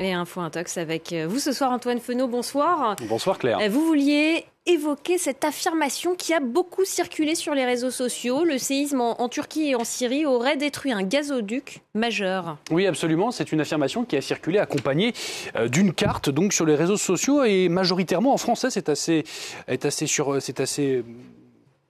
Et Info Intox avec euh, vous ce soir, Antoine Fenot. Bonsoir. Bonsoir Claire. Euh, vous vouliez évoquer cette affirmation qui a beaucoup circulé sur les réseaux sociaux. Le séisme en, Turquie et en Syrie aurait détruit un gazoduc majeur. Oui, absolument. C'est une affirmation qui a circulé accompagnée euh, d'une carte donc sur les réseaux sociaux et majoritairement en français. C'est assez, est assez sur, c'est assez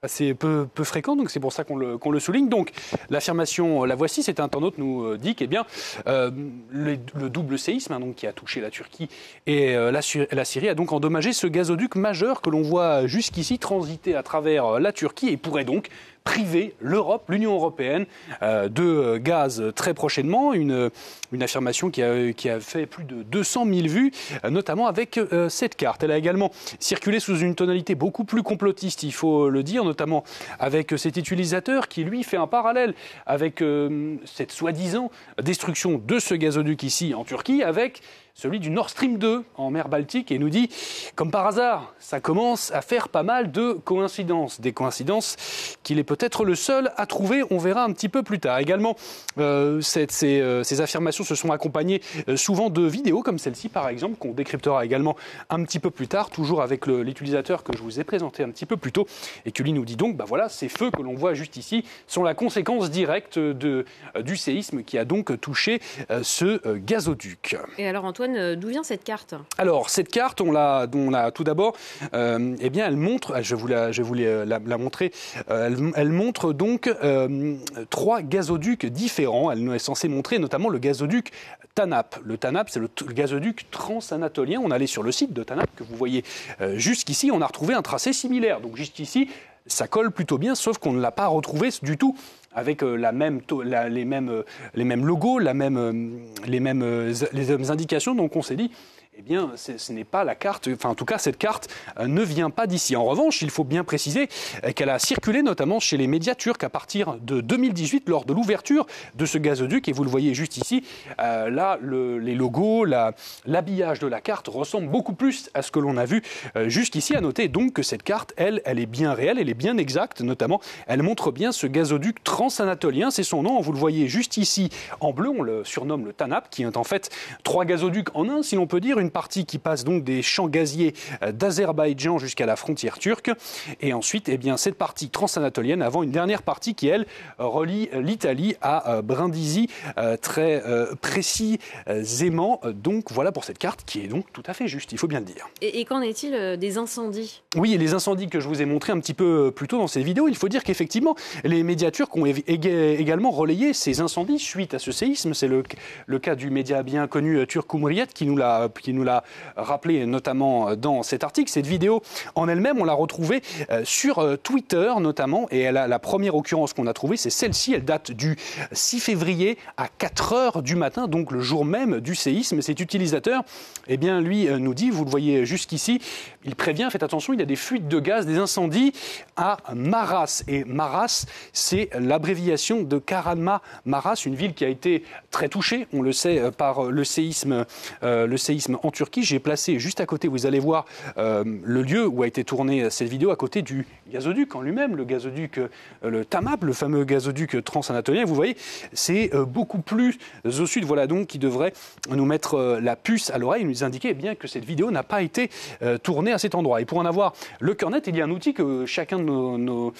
assez peu, fréquent, donc c'est pour ça qu'on le, souligne. Donc l'affirmation, la voici, c'est un internaute nous euh, dit qu'eh bien, euh, le, double séisme hein, donc, qui a touché la Turquie et euh, la, Syrie a donc endommagé ce gazoduc majeur que l'on voit jusqu'ici transiter à travers la Turquie et pourrait donc priver l'Europe, l'Union européenne, euh, de gaz très prochainement. Une, une affirmation qui a, qui a, fait plus de 200 000 vues, euh, notamment avec euh, cette carte. Elle a également circulé sous une tonalité beaucoup plus complotiste, il faut le dire, notamment avec cet utilisateur qui, lui, fait un parallèle avec cette soi-disant destruction de ce gazoduc ici en Turquie, avec celui du Nord Stream 2 en mer Baltique et nous dit, comme par hasard, ça commence à faire pas mal de coïncidences. Des coïncidences qu'il est peut-être le seul à trouver, on verra un petit peu plus tard. Également, euh, euh, ces, affirmations se sont accompagnées euh, souvent de vidéos comme celle-ci par exemple, qu'on décryptera également un petit peu plus tard, toujours avec l'utilisateur que je vous ai présenté un petit peu plus tôt, et que lui nous dit donc, bah voilà, ces feux que l'on voit juste ici sont la conséquence directe de, du séisme qui a donc touché ce gazoduc. Et alors Antoine, euh, d'où vient cette carte Alors, cette carte, on l'a, tout d'abord, euh, eh bien, elle montre, je vais je voulais la, montrer, euh, elle, montre donc trois gazoducs différents. Elle est censée montrer notamment le gazoduc TANAP. Le TANAP, c'est le, gazoduc transanatolien. On allait sur le site de TANAP que vous voyez jusqu'ici. On a retrouvé un tracé similaire. Donc, jusqu'ici, ça colle plutôt bien, sauf qu'on ne l'a pas retrouvé du tout avec euh, la même, les, mêmes, euh, les mêmes logos, euh, les, mêmes, les mêmes indications. Donc on s'est dit, eh bien, ce n'est pas la carte, enfin en tout cas cette carte euh, ne vient pas d'ici. En revanche, il faut bien préciser euh, qu'elle a circulé notamment chez les médias turcs à partir de 2018 lors de l'ouverture de ce gazoduc. Et vous le voyez juste ici, euh, là, les logos, l'habillage de la carte ressemble beaucoup plus à ce que l'on a vu jusqu'ici. À noter donc que cette carte, elle, elle est bien réelle, elle est bien exacte, notamment, elle montre bien ce gazoduc transanatolien, c'est son nom. Vous le voyez juste ici en bleu, on le surnomme le TANAP, qui est en fait trois gazoducs en un, si l'on peut dire une partie qui passe donc des champs gaziers euh, d'Azerbaïdjan jusqu'à la frontière turque. Et ensuite, eh bien, cette partie transanatolienne avant une dernière partie qui, elle, relie l'Italie à euh, Brindisi euh, très précisément. Donc voilà pour cette carte qui est donc tout à fait juste, il faut bien le dire. Et, qu'en est-il des incendies? Oui, les incendies que je vous ai montrés un petit peu plus tôt dans cette vidéo, il faut dire qu'effectivement, les médias turcs ont également relayé ces incendies suite à ce séisme. C'est le, le, cas du média bien connu turc Cumhuriyet qui nous l'a nous l'a rappelé notamment euh, dans cet article. Cette vidéo en elle-même, on l'a retrouvée euh, sur euh, Twitter notamment, et elle a, la première occurrence qu'on a trouvée, c'est celle-ci. Elle date du 6 février à 4 heures du matin, donc le jour même du séisme. Cet utilisateur, eh bien, lui nous dit, vous le voyez jusqu'ici, il prévient, faites attention, il y a des fuites de gaz, des incendies à Maras. Et Maras, c'est l'abréviation de Karanma Maras, une ville qui a été très touchée, on le sait, par le séisme, le séisme en Turquie. J'ai placé juste à côté, vous allez voir euh, le lieu où a été tournée cette vidéo, à côté du gazoduc en lui-même, le gazoduc, euh, le Tamab, le fameux gazoduc transanatolien. Vous voyez, c'est euh, beaucoup plus au sud. Voilà donc qui devrait nous mettre la puce à l'oreille, nous indiquer eh bien que cette vidéo n'a pas été tournée à cet endroit. Et pour en avoir le cœur net, il y a un outil que chacun de nos,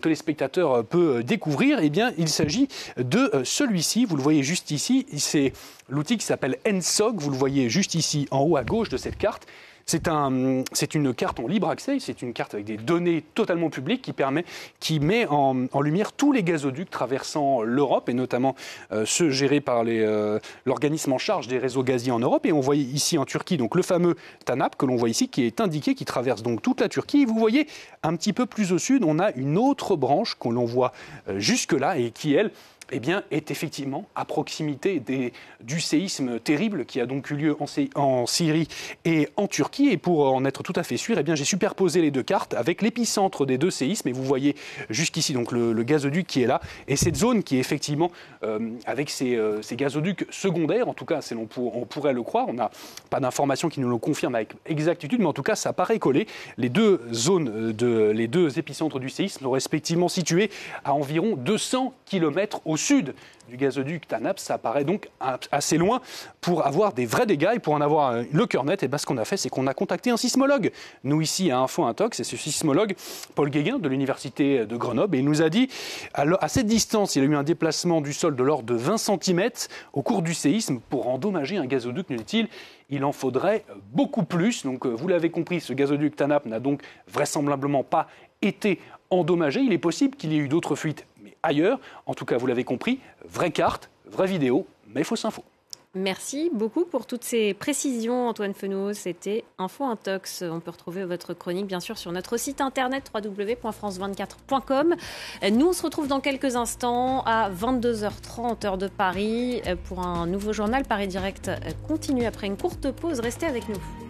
téléspectateurs peut découvrir. Eh bien, il s'agit de celui-ci. Vous le voyez juste ici. C'est l'outil qui s'appelle NSOG. Vous le voyez juste ici en haut à gauche de cette carte. C'est un, une carte en libre accès, c'est une carte avec des données totalement publiques qui, permet, qui met en, lumière tous les gazoducs traversant l'Europe et notamment euh, ceux gérés par euh, l'organisme en charge des réseaux gaziers en Europe. Et on voit ici en Turquie donc le fameux TANAP que l'on voit ici qui est indiqué, qui traverse donc toute la Turquie. Et vous voyez un petit peu plus au sud, on a une autre branche que l'on voit euh, jusque-là et qui, elle, eh bien, est effectivement à proximité des, du séisme terrible qui a donc eu lieu en, Syrie et en Turquie. Et pour en être tout à fait sûr, eh j'ai superposé les deux cartes avec l'épicentre des deux séismes. Et vous voyez jusqu'ici le, gazoduc qui est là et cette zone qui est effectivement euh, avec ces, euh, gazoducs secondaires. En tout cas, on, on, pourrait le croire. On n'a pas d'informations qui nous le confirment avec exactitude, mais en tout cas, ça paraît collé. Les deux zones, de, les deux épicentres du séisme sont respectivement situés à environ 200 km au sud du gazoduc TANAP, ça paraît donc assez loin pour avoir des vrais dégâts et pour en avoir euh, le cœur net. Et ben, ce qu'on a fait, c'est qu'on a contacté un sismologue. Nous, ici, à Info Intox, et ce sismologue, Paul Guéguin, de l'Université de Grenoble, et il nous a dit, à cette distance, il a eu un déplacement du sol de l'ordre de 20 cm au cours du séisme pour endommager un gazoduc, nous dit-il. Il en faudrait beaucoup plus. Donc, euh, vous l'avez compris, ce gazoduc TANAP n'a donc vraisemblablement pas été endommagé. Il est possible qu'il y ait eu d'autres fuites ailleurs. En tout cas, vous l'avez compris, vraie carte, vraie vidéo, mais fausse info. Merci beaucoup pour toutes ces précisions, Antoine Fenot. C'était Info Intox. On peut retrouver votre chronique, bien sûr, sur notre site internet www.france24.com. Nous, on se retrouve dans quelques instants à 22h30, heure de Paris, pour un nouveau journal. Paris Direct continue après une courte pause. Restez avec nous.